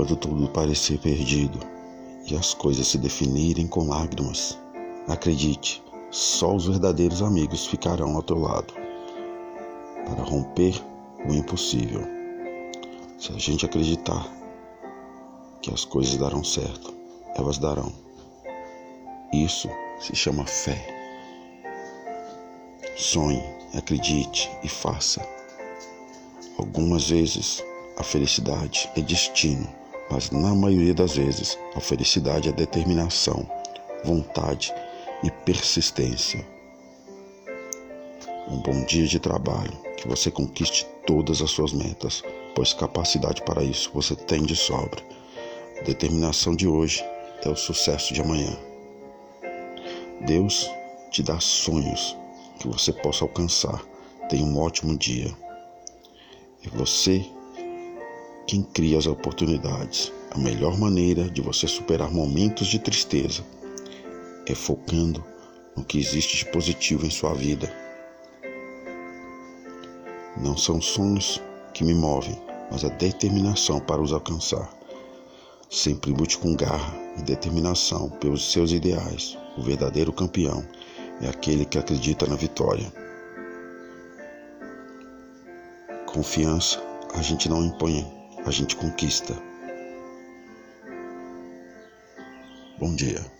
Quando tudo parecer perdido e as coisas se definirem com lágrimas, acredite, só os verdadeiros amigos ficarão ao teu lado para romper o impossível. Se a gente acreditar que as coisas darão certo, elas darão. Isso se chama fé. Sonhe, acredite e faça. Algumas vezes a felicidade é destino, mas na maioria das vezes a felicidade é determinação, vontade e persistência. Um bom dia de trabalho, que você conquiste todas as suas metas, pois capacidade para isso você tem de sobra. A determinação de hoje é o sucesso de amanhã. Deus te dá sonhos que você possa alcançar. Tenha um ótimo dia. É você quem cria as oportunidades. A melhor maneira de você superar momentos de tristeza é focando no que existe de positivo em sua vida. Não são sonhos que me movem, mas a determinação para os alcançar. Sempre lute com garra e determinação pelos seus ideais. O verdadeiro campeão é aquele que acredita na vitória. Confiança a gente não impõe, a gente conquista. Bom dia.